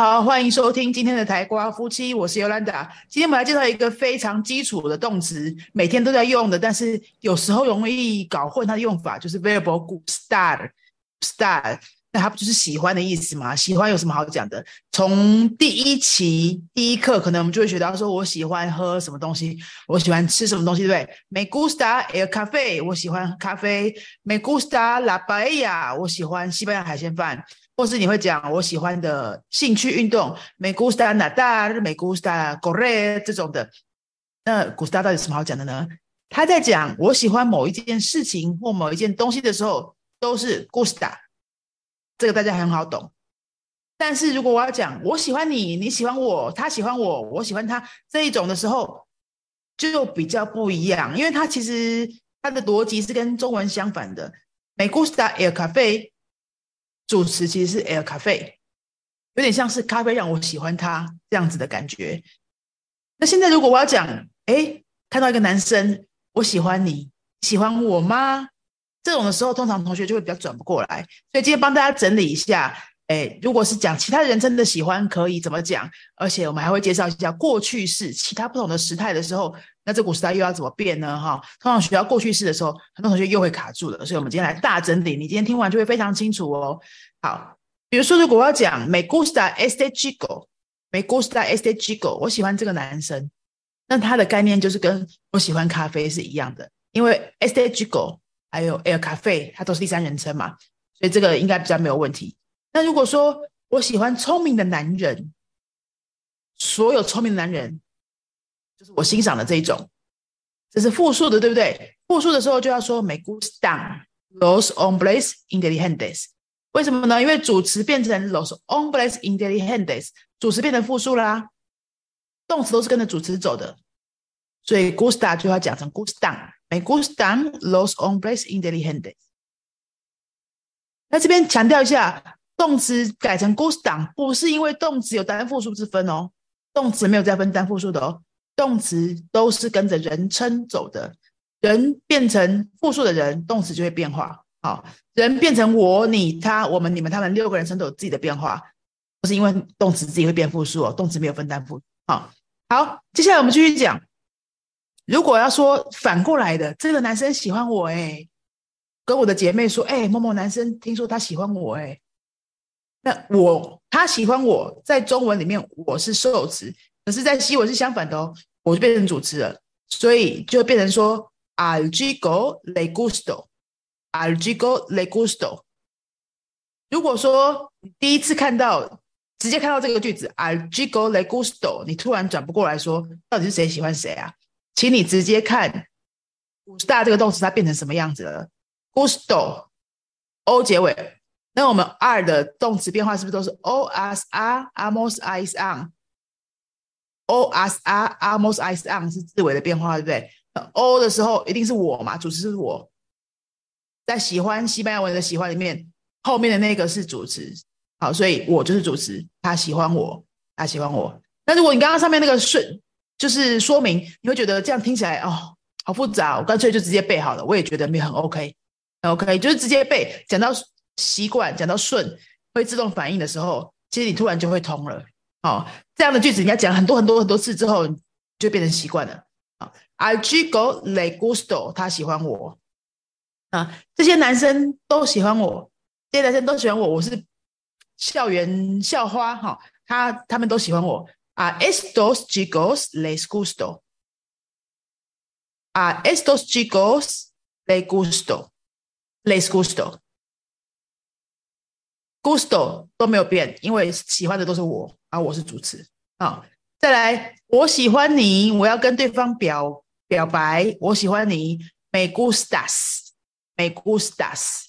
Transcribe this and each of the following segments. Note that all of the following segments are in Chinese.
好，欢迎收听今天的台瓜夫妻，我是尤兰达。今天我们来介绍一个非常基础的动词，每天都在用的，但是有时候容易搞混它的用法，就是 variable gustar，gustar，那它不就是喜欢的意思吗？喜欢有什么好讲的？从第一期第一课，可能我们就会学到，说我喜欢喝什么东西，我喜欢吃什么东西，对不对？Me gusta el café，我喜欢咖啡。Me gusta la paella，我喜欢西班牙海鲜饭。或是你会讲我喜欢的兴趣运动，me gusta nadar，me gusta correr 这种的。那 gusta 到底什么好讲的呢？他在讲我喜欢某一件事情或某一件东西的时候，都是 gusta，这个大家很好懂。但是如果我要讲我喜欢你，你喜欢我，他喜欢我，我喜欢他这一种的时候，就比较不一样，因为他其实他的逻辑是跟中文相反的。me gusta el café。主词其实是 air cafe，有点像是咖啡让我喜欢他这样子的感觉。那现在如果我要讲，哎，看到一个男生，我喜欢你，喜欢我吗？这种的时候，通常同学就会比较转不过来。所以今天帮大家整理一下，哎，如果是讲其他人真的喜欢，可以怎么讲？而且我们还会介绍一下过去式，其他不同的时态的时候。那这股时代又要怎么变呢？哈，通常学到过去式的时候，很多同学又会卡住了。所以，我们今天来大整理。你今天听完就会非常清楚哦。好，比如说，如果我要讲 “me gusta este chico”，“me gusta este chico”，我喜欢这个男生，那它的概念就是跟我喜欢咖啡是一样的。因为 “este chico” 还有 “el café” 它都是第三人称嘛，所以这个应该比较没有问题。那如果说我喜欢聪明的男人，所有聪明的男人。就是我欣赏的这一种，这是复数的，对不对？复数的时候就要说 “me gustan los hombres inteligentes”。为什么呢？因为主词变成 “los hombres inteligentes”，主词变成复数啦，动词都是跟着主词走的，所以 “gusta” 就要讲成 “gustan”，“me gustan los hombres inteligentes”。那这边强调一下，动词改成 “gustan” 不是因为动词有单复数之分哦，动词没有再分单复数的哦。动词都是跟着人称走的，人变成复数的人，动词就会变化。好，人变成我、你、他、我们、你们、他们六个人称都有自己的变化，不是因为动词自己会变复数哦，动词没有分单复。好，好，接下来我们继续讲。如果要说反过来的，这个男生喜欢我，哎，跟我的姐妹说，哎，某某男生听说他喜欢我，哎，那我他喜欢我在中文里面我是受词，可是在西文是相反的哦。我就变成主词了，所以就变成说，al chico le gusto，al chico le gusto。如果说第一次看到，直接看到这个句子，al chico le gusto，你突然转不过来说，到底是谁喜欢谁啊？请你直接看 gusta 这个动词它变成什么样子了？gusto，o 结尾，那我们 r 的动词变化是不是都是 “o as r almost is on”？on？O as a almost is on 是字尾的变化，对不对？O 的时候一定是我嘛，主词是我。在喜欢西班牙文的喜欢里面，后面的那个是主词，好，所以我就是主词。他喜欢我，他喜欢我。那如果你刚刚上面那个顺，就是说明你会觉得这样听起来哦，好复杂，我干脆就直接背好了。我也觉得没很 OK，OK，就是直接背。讲到习惯，讲到顺，会自动反应的时候，其实你突然就会通了。哦，这样的句子你要讲很多很多很多次之后，就变成习惯了。啊，I go le gusto，他喜欢我。啊，这些男生都喜欢我，这些男生都喜欢我，我是校园校花。哈，他他们都喜欢我。啊，estos chicos les gusto。啊，estos chicos les gusto，les gusto。gusto 都没有变，因为喜欢的都是我。啊，我是主持啊！再来，我喜欢你，我要跟对方表表白，我喜欢你。Me gustas，me gustas。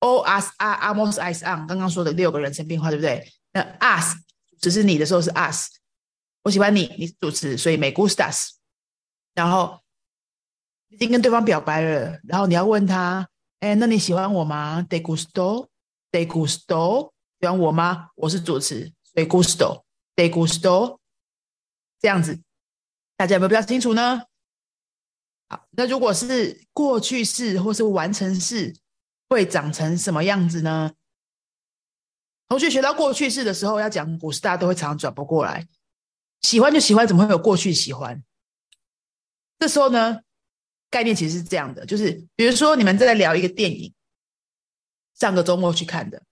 O as a amos is on，刚刚说的六个人称变化，对不对？那 us 只是你的时候是 us，我喜欢你，你是主持，所以 me gustas。然后已经跟对方表白了，然后你要问他，哎，那你喜欢我吗？De gusto，de gusto。喜欢我吗？我是主持，所以 gusto，de gusto，这样子，大家有没有比较清楚呢？好，那如果是过去式或是完成式，会长成什么样子呢？同学学到过去式的时候，要讲古时，大家都会常常转不过来。喜欢就喜欢，怎么会有过去喜欢？这时候呢，概念其实是这样的，就是比如说你们在聊一个电影，上个周末去看的，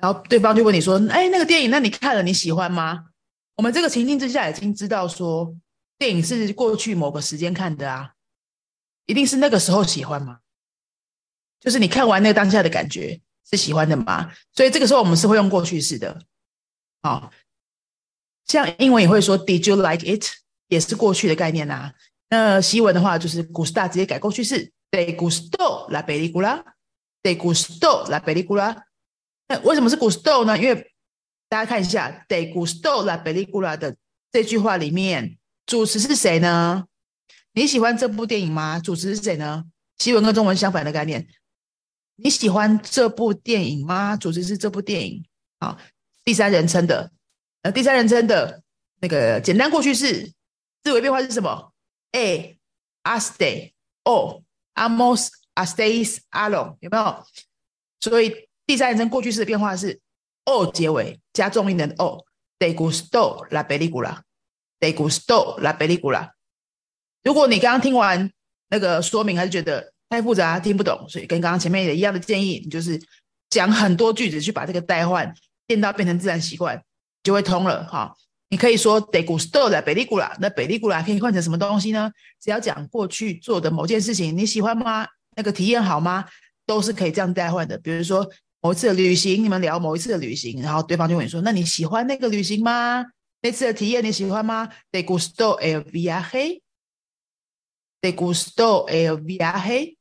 然后对方就问你说：“哎，那个电影，那你看了你喜欢吗？”我们这个情境之下已经知道说，电影是过去某个时间看的啊，一定是那个时候喜欢吗？就是你看完那个当下的感觉是喜欢的吗？所以这个时候我们是会用过去式的，好，像英文也会说 Did you like it？也是过去的概念呐。那西文的话就是古斯大直接改过去式，De gusto la película，De gusto la película。那为什么是 gusto 呢？因为大家看一下，De gusto la película 的这句话里面，主词是谁呢？你喜欢这部电影吗？主词是谁呢？西文跟中文相反的概念。你喜欢这部电影吗？主持是这部电影，好，第三人称的，呃，第三人称的那个简单过去式，字尾变化是什么？A, a stay, O, amos, a stays, alone，有没有？所以第三人称过去式的变化是 O 结尾加重音的 O，de gusto la película，de gusto la película。如果你刚刚听完那个说明，还是觉得。太复杂听不懂，所以跟刚刚前面也一样的建议，你就是讲很多句子去把这个代换变到变成自然习惯，就会通了哈。你可以说 de gusto la película，那 película 可以换成什么东西呢？只要讲过去做的某件事情，你喜欢吗？那个体验好吗？都是可以这样代换的。比如说某一次的旅行，你们聊某一次的旅行，然后对方就问你说：“那你喜欢那个旅行吗？那次的体验你喜欢吗？de gusto el viaje，de gusto el viaje。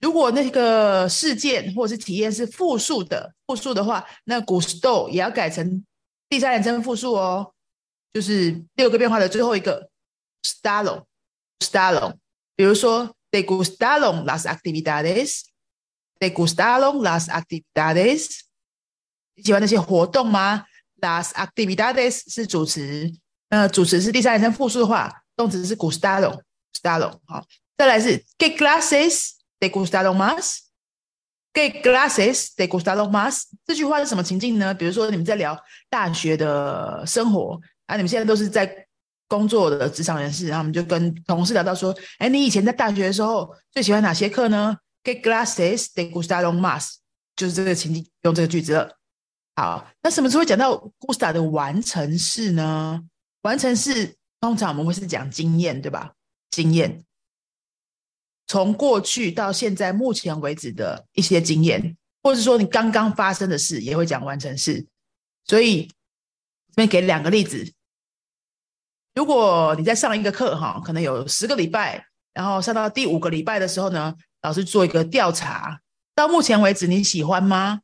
如果那个事件或者是体验是复数的，复数的话，那 gusto 也要改成第三人称复数哦，就是六个变化的最后一个 stalo，stalo。比如说，de gustaron las actividades，de gustaron las actividades。你喜欢那些活动吗？las actividades 是主词，那主词是第三人称复数的话，动词是 gustaron，stalo。好，再来是 get glasses。¿Te gustaron más? ¿Qué clases te gustaron más? 这句话是什么情境呢？比如说你们在聊大学的生活啊，你们现在都是在工作的职场人士，然后我们就跟同事聊到说，哎，你以前在大学的时候最喜欢哪些课呢？¿Qué clases te gustaron más? 就是这个情境用这个句子了。好，那什么时候会讲到 gusta 的完成式呢？完成式通常我们会是讲经验，对吧？经验。从过去到现在，目前为止的一些经验，或者说你刚刚发生的事，也会讲完成式。所以这边给两个例子：如果你在上一个课，哈，可能有十个礼拜，然后上到第五个礼拜的时候呢，老师做一个调查，到目前为止你喜欢吗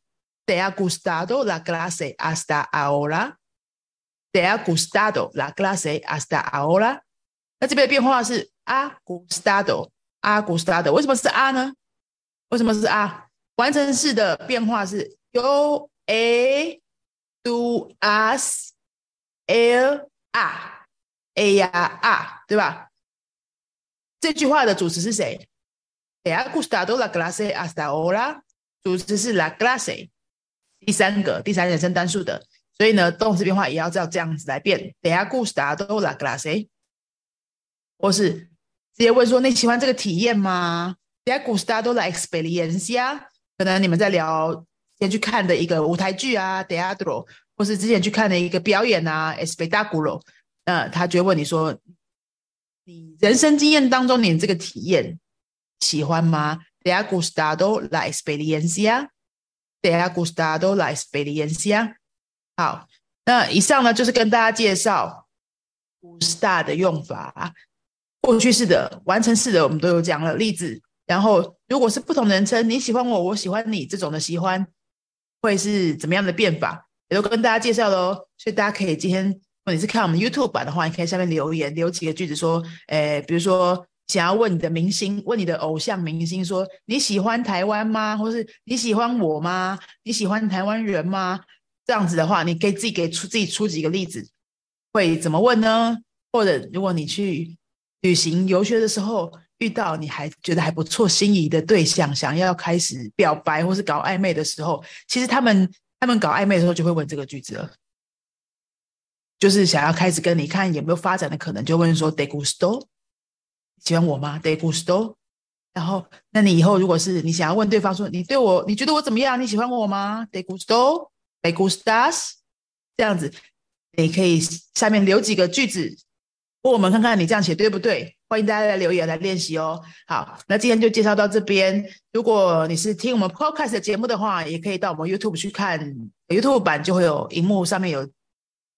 ？De ha gustado la clase hasta ahora？De ha gustado la clase hasta ahora？那这边的变化是 ha gustado。Agustado，为什么是阿呢？为什么是阿？完成式的变化是 yo a do us l a a 呀 a 对吧？这句话的主词是谁？De ha gustado la clase hasta ahora。主词是 la clase，第三个第三人称单数的，所以呢，动词变化也要照这样子来变。De ha gustado la clase，或是。直接问说你喜欢这个体验吗？De ha gustado la experiencia。可能你们在聊先去看的一个舞台剧啊，teatro，或是之前去看的一个表演啊，espectáculo。那他就会问你说，你人生经验当中你这个体验喜欢吗？De ha gustado la experiencia。De ha gustado la experiencia。好，那以上呢就是跟大家介绍 gusta 的用法。过去式的、完成式的，我们都有讲了例子。然后，如果是不同人称，你喜欢我，我喜欢你，这种的喜欢会是怎么样的变法，也都跟大家介绍喽。所以大家可以今天，如果你是看我们 YouTube 版的话，你可以下面留言，留几个句子说，诶，比如说想要问你的明星，问你的偶像明星说你喜欢台湾吗？或是你喜欢我吗？你喜欢台湾人吗？这样子的话，你可以自己给出自己出几个例子，会怎么问呢？或者如果你去旅行游学的时候遇到你还觉得还不错、心仪的对象，想要开始表白或是搞暧昧的时候，其实他们他们搞暧昧的时候就会问这个句子了，就是想要开始跟你看有没有发展的可能，就问说 “de gusto”，喜欢我吗？“de gusto”。然后，那你以后如果是你想要问对方说你对我你觉得我怎么样？你喜欢我吗？“de gusto”，“de gustas”，这样子，你可以下面留几个句子。我们看看你这样写对不对？欢迎大家来留言来练习哦。好，那今天就介绍到这边。如果你是听我们 podcast 的节目的话，也可以到我们 YouTube 去看 YouTube 版，就会有荧幕上面有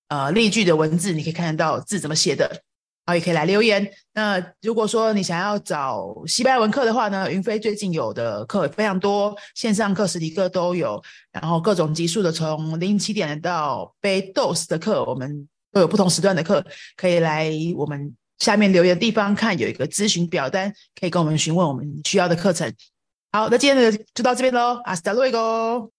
呃例句的文字，你可以看得到字怎么写的。好，也可以来留言。那如果说你想要找西班牙文课的话呢，云飞最近有的课非常多，线上课、实体课都有，然后各种级数的，从零七点到 B dos 的课，我们。都有不同时段的课，可以来我们下面留言的地方看，有一个咨询表单，可以跟我们询问我们需要的课程。好，那今天的就到这边喽，阿斯达洛伊哥。